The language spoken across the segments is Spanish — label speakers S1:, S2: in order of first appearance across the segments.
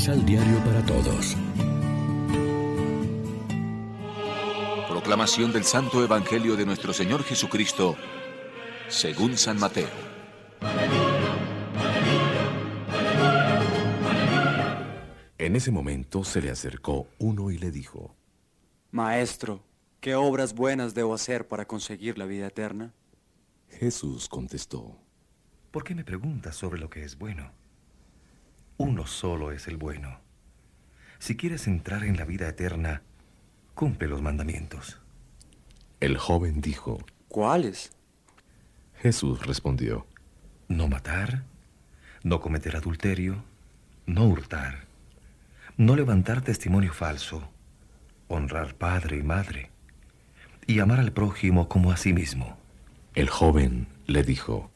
S1: Misal Diario para Todos.
S2: Proclamación del Santo Evangelio de nuestro Señor Jesucristo, según San Mateo.
S3: En ese momento se le acercó uno y le dijo,
S4: Maestro, ¿qué obras buenas debo hacer para conseguir la vida eterna?
S3: Jesús contestó,
S5: ¿Por qué me preguntas sobre lo que es bueno? Uno solo es el bueno. Si quieres entrar en la vida eterna, cumple los mandamientos.
S3: El joven dijo,
S4: ¿Cuáles?
S3: Jesús respondió,
S5: No matar, no cometer adulterio, no hurtar, no levantar testimonio falso, honrar padre y madre, y amar al prójimo como a sí mismo.
S3: El joven le dijo,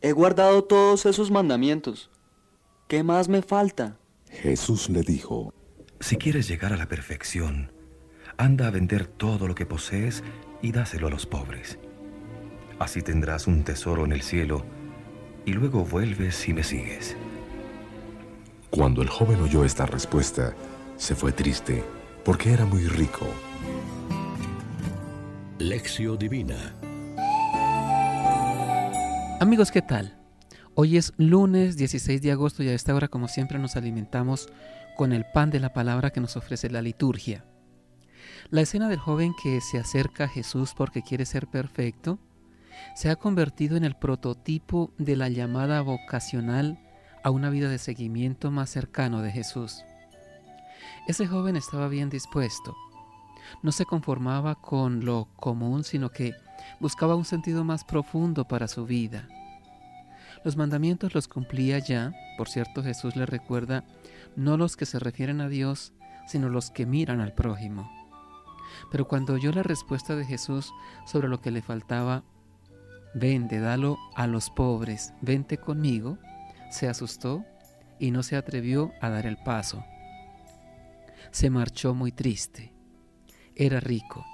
S4: He guardado todos esos mandamientos. ¿Qué más me falta?
S3: Jesús le dijo,
S5: Si quieres llegar a la perfección, anda a vender todo lo que posees y dáselo a los pobres. Así tendrás un tesoro en el cielo y luego vuelves y me sigues.
S3: Cuando el joven oyó esta respuesta, se fue triste porque era muy rico.
S1: Lección Divina
S6: Amigos, ¿qué tal? Hoy es lunes 16 de agosto y a esta hora, como siempre, nos alimentamos con el pan de la palabra que nos ofrece la liturgia. La escena del joven que se acerca a Jesús porque quiere ser perfecto se ha convertido en el prototipo de la llamada vocacional a una vida de seguimiento más cercano de Jesús. Ese joven estaba bien dispuesto. No se conformaba con lo común, sino que buscaba un sentido más profundo para su vida. Los mandamientos los cumplía ya, por cierto Jesús le recuerda, no los que se refieren a Dios, sino los que miran al prójimo. Pero cuando oyó la respuesta de Jesús sobre lo que le faltaba, vende, dalo a los pobres, vente conmigo, se asustó y no se atrevió a dar el paso. Se marchó muy triste. Era rico.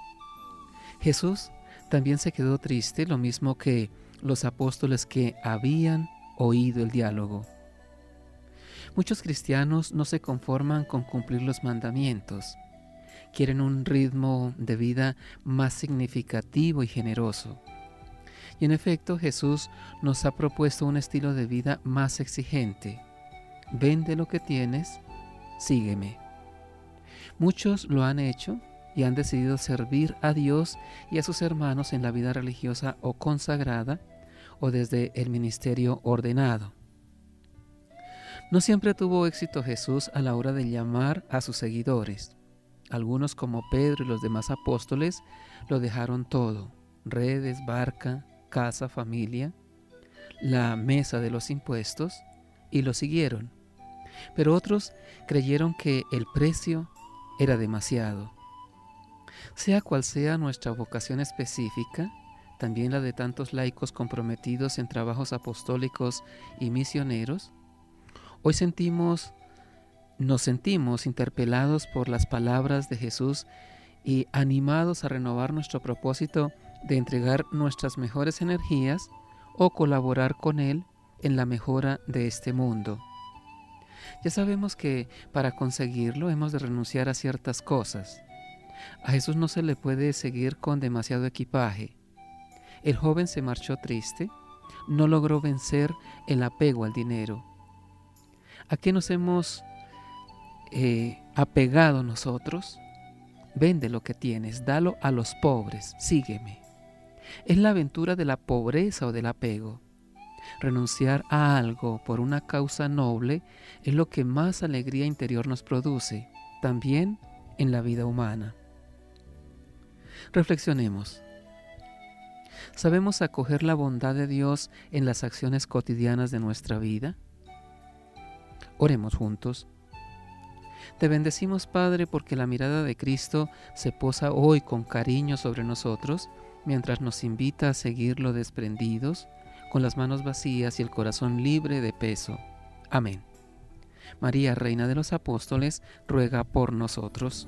S6: Jesús también se quedó triste, lo mismo que los apóstoles que habían oído el diálogo. Muchos cristianos no se conforman con cumplir los mandamientos. Quieren un ritmo de vida más significativo y generoso. Y en efecto Jesús nos ha propuesto un estilo de vida más exigente. Vende lo que tienes, sígueme. Muchos lo han hecho y han decidido servir a Dios y a sus hermanos en la vida religiosa o consagrada o desde el ministerio ordenado. No siempre tuvo éxito Jesús a la hora de llamar a sus seguidores. Algunos como Pedro y los demás apóstoles lo dejaron todo, redes, barca, casa, familia, la mesa de los impuestos, y lo siguieron. Pero otros creyeron que el precio era demasiado. Sea cual sea nuestra vocación específica, también la de tantos laicos comprometidos en trabajos apostólicos y misioneros, hoy sentimos, nos sentimos interpelados por las palabras de Jesús y animados a renovar nuestro propósito de entregar nuestras mejores energías o colaborar con Él en la mejora de este mundo. Ya sabemos que para conseguirlo hemos de renunciar a ciertas cosas. A Jesús no se le puede seguir con demasiado equipaje. El joven se marchó triste, no logró vencer el apego al dinero. ¿A qué nos hemos eh, apegado nosotros? Vende lo que tienes, dalo a los pobres, sígueme. Es la aventura de la pobreza o del apego. Renunciar a algo por una causa noble es lo que más alegría interior nos produce, también en la vida humana. Reflexionemos. ¿Sabemos acoger la bondad de Dios en las acciones cotidianas de nuestra vida? Oremos juntos. Te bendecimos, Padre, porque la mirada de Cristo se posa hoy con cariño sobre nosotros, mientras nos invita a seguirlo desprendidos, con las manos vacías y el corazón libre de peso. Amén. María, Reina de los Apóstoles, ruega por nosotros.